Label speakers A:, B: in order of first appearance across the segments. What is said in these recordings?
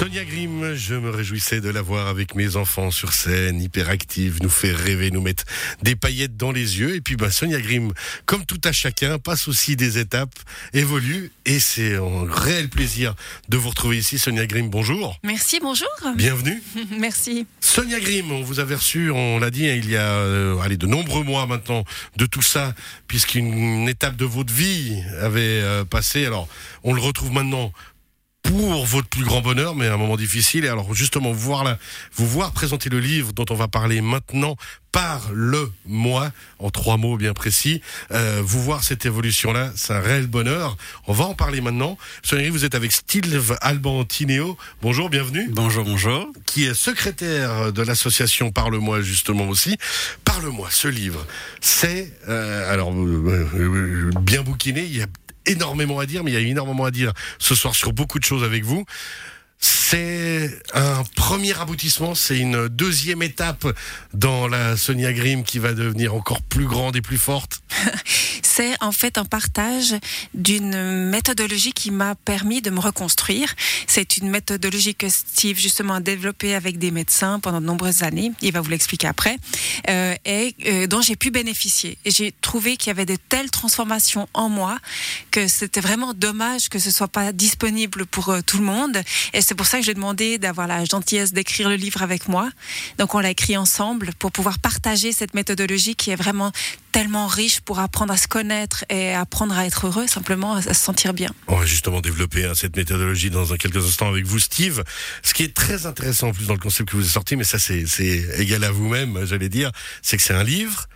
A: Sonia Grimm, je me réjouissais de la voir avec mes enfants sur scène, hyperactive, nous fait rêver, nous mettre des paillettes dans les yeux. Et puis bah, Sonia Grimm, comme tout à chacun, passe aussi des étapes, évolue. Et c'est un réel plaisir de vous retrouver ici. Sonia Grimm, bonjour.
B: Merci, bonjour.
A: Bienvenue.
B: Merci.
A: Sonia Grimm, on vous avait reçu, on l'a dit, hein, il y a euh, allez, de nombreux mois maintenant de tout ça, puisqu'une étape de votre vie avait euh, passé. Alors, on le retrouve maintenant pour votre plus grand bonheur, mais un moment difficile. Et alors justement, voir là, vous voir présenter le livre dont on va parler maintenant par le moi, en trois mots bien précis, euh, vous voir cette évolution-là, c'est un réel bonheur. On va en parler maintenant. Sonia, vous êtes avec Steve Albantineo. Bonjour, bienvenue.
C: Bonjour, bonjour.
A: Qui est secrétaire de l'association Parle-moi justement aussi. Parle-moi, ce livre, c'est euh, alors euh, euh, bien bouquiné. Il y a énormément à dire, mais il y a énormément à dire ce soir sur beaucoup de choses avec vous. C'est un premier aboutissement, c'est une deuxième étape dans la Sonia Grimm qui va devenir encore plus grande et plus forte.
B: c'est en fait un partage d'une méthodologie qui m'a permis de me reconstruire. C'est une méthodologie que Steve justement a développée avec des médecins pendant de nombreuses années. Il va vous l'expliquer après, euh, et euh, dont j'ai pu bénéficier. Et j'ai trouvé qu'il y avait de telles transformations en moi que c'était vraiment dommage que ce soit pas disponible pour euh, tout le monde. Et c'est pour ça j'ai demandé d'avoir la gentillesse d'écrire le livre avec moi. Donc on l'a écrit ensemble pour pouvoir partager cette méthodologie qui est vraiment tellement riche pour apprendre à se connaître et apprendre à être heureux, simplement à se sentir bien.
A: On va justement développer hein, cette méthodologie dans quelques instants avec vous, Steve. Ce qui est très intéressant en plus dans le concept que vous avez sorti, mais ça c'est égal à vous-même, j'allais dire, c'est que c'est un livre.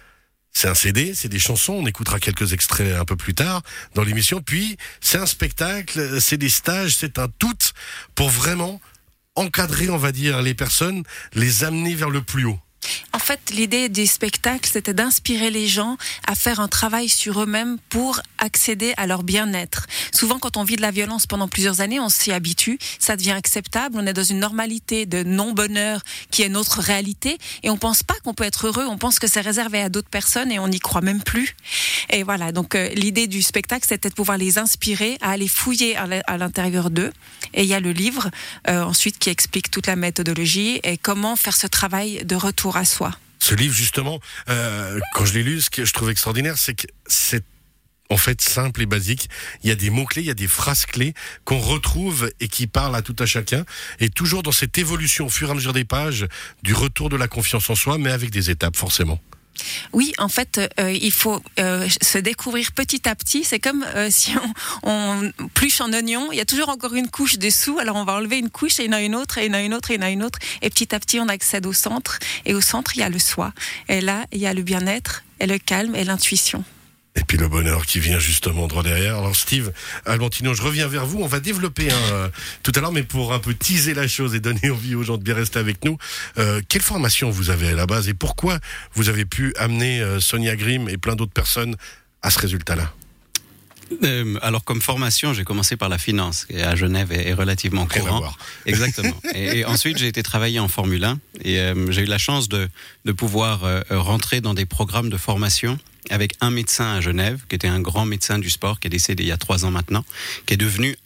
A: C'est un CD, c'est des chansons, on écoutera quelques extraits un peu plus tard dans l'émission. Puis c'est un spectacle, c'est des stages, c'est un tout pour vraiment encadrer, on va dire, les personnes, les amener vers le plus haut.
B: En fait, l'idée des spectacles, c'était d'inspirer les gens à faire un travail sur eux-mêmes pour accéder à leur bien-être. Souvent, quand on vit de la violence pendant plusieurs années, on s'y habitue, ça devient acceptable, on est dans une normalité de non-bonheur qui est notre réalité, et on pense pas qu'on peut être heureux, on pense que c'est réservé à d'autres personnes et on n'y croit même plus. Et voilà, donc euh, l'idée du spectacle, c'était de pouvoir les inspirer à aller fouiller à l'intérieur d'eux. Et il y a le livre euh, ensuite qui explique toute la méthodologie et comment faire ce travail de retour à soi.
A: Ce livre, justement, euh, quand je l'ai lu, ce que je trouve extraordinaire, c'est que c'est en fait simple et basique. Il y a des mots-clés, il y a des phrases clés qu'on retrouve et qui parlent à tout à chacun. Et toujours dans cette évolution au fur et à mesure des pages, du retour de la confiance en soi, mais avec des étapes forcément.
B: Oui, en fait, euh, il faut euh, se découvrir petit à petit. C'est comme euh, si on, on, pluche un oignon, il y a toujours encore une couche dessous. Alors on va enlever une couche et il y en a une autre, et il y en a une autre, et il y en a une autre. Et petit à petit, on accède au centre. Et au centre, il y a le soi. Et là, il y a le bien-être, et le calme, et l'intuition.
A: Et puis le bonheur qui vient justement droit derrière. Alors Steve Albantino, je reviens vers vous. On va développer un, euh, tout à l'heure, mais pour un peu teaser la chose et donner envie aux gens de bien rester avec nous. Euh, quelle formation vous avez à la base et pourquoi vous avez pu amener euh, Sonia Grimm et plein d'autres personnes à ce résultat-là?
C: Alors comme formation, j'ai commencé par la finance, qui à Genève est, relativement courant. Exactement. et, ensuite, j'ai été travailler en Formule 1 et j'ai eu la chance de, de pouvoir rentrer dans des programmes de formation avec un médecin à Genève, qui était un grand médecin du sport, qui est décédé il y a trois ans maintenant, qui est devenu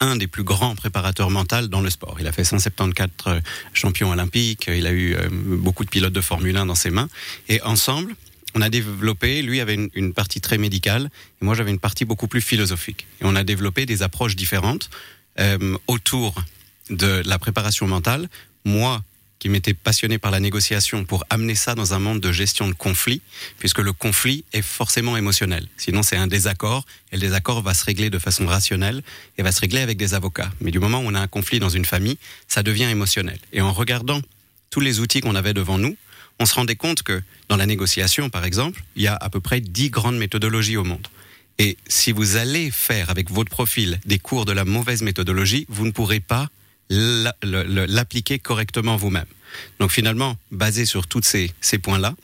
C: un des plus grands préparateurs mentaux dans le sport. Il a fait 174 champions olympiques, il a eu beaucoup de pilotes de Formule 1 dans ses mains. Et ensemble, on a développé, lui avait une, partie très médicale, et moi j'avais une partie beaucoup plus philosophique. Et on a développé des approches différentes euh, autour de la préparation mentale. Moi, qui m'étais passionné par la négociation pour amener ça dans un monde de gestion de conflit, puisque le conflit est forcément émotionnel. Sinon, c'est un désaccord, et le désaccord va se régler de façon rationnelle et va se régler avec des avocats. Mais du moment où on a un conflit dans une famille, ça devient émotionnel. Et en regardant tous les outils qu'on avait devant nous, on se rendait compte que dans la négociation, par exemple, il y a à peu près dix grandes méthodologies au monde. Et si vous allez faire avec votre profil des cours de la mauvaise méthodologie, vous ne pourrez pas l'appliquer correctement vous-même. Donc finalement, basé sur tous ces, points-là,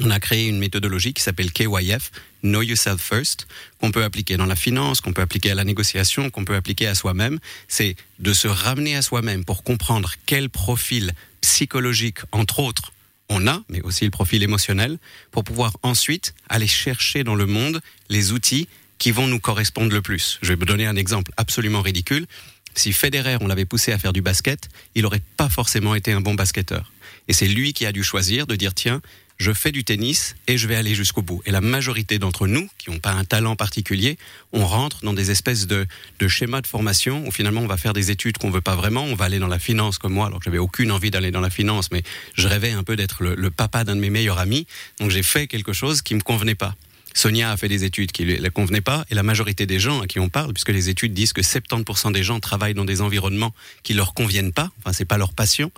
C: on a créé une méthodologie qui s'appelle KYF, Know Yourself First, qu'on peut appliquer dans la finance, qu'on peut appliquer à la négociation, qu'on peut appliquer à soi-même. C'est de se ramener à soi-même pour comprendre quel profil psychologique, entre autres, on a, mais aussi le profil émotionnel, pour pouvoir ensuite aller chercher dans le monde les outils qui vont nous correspondre le plus. Je vais vous donner un exemple absolument ridicule. Si Federer, on l'avait poussé à faire du basket, il n'aurait pas forcément été un bon basketteur. Et c'est lui qui a dû choisir de dire tiens, je fais du tennis et je vais aller jusqu'au bout. Et la majorité d'entre nous, qui n'ont pas un talent particulier, on rentre dans des espèces de, schémas de formation où finalement on va faire des études qu'on veut pas vraiment, on va aller dans la finance comme moi, alors que j'avais aucune envie d'aller dans la finance, mais je rêvais un peu d'être le, le papa d'un de mes meilleurs amis, donc j'ai fait quelque chose qui me convenait pas. Sonia a fait des études qui ne la convenaient pas, et la majorité des gens à qui on parle, puisque les études disent que 70% des gens travaillent dans des environnements qui leur conviennent pas, enfin c'est pas leur passion,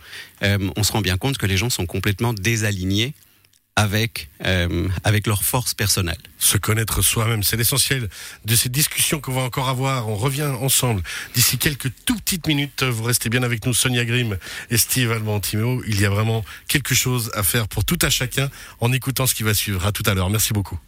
C: euh, on se rend bien compte que les gens sont complètement désalignés avec, euh, avec leur force personnelle.
A: Se connaître soi-même, c'est l'essentiel de ces discussions qu'on va encore avoir. On revient ensemble d'ici quelques tout petites minutes. Vous restez bien avec nous, Sonia Grimm et Steve Albantimeo. Il y a vraiment quelque chose à faire pour tout à chacun en écoutant ce qui va suivre. À tout à l'heure. Merci beaucoup.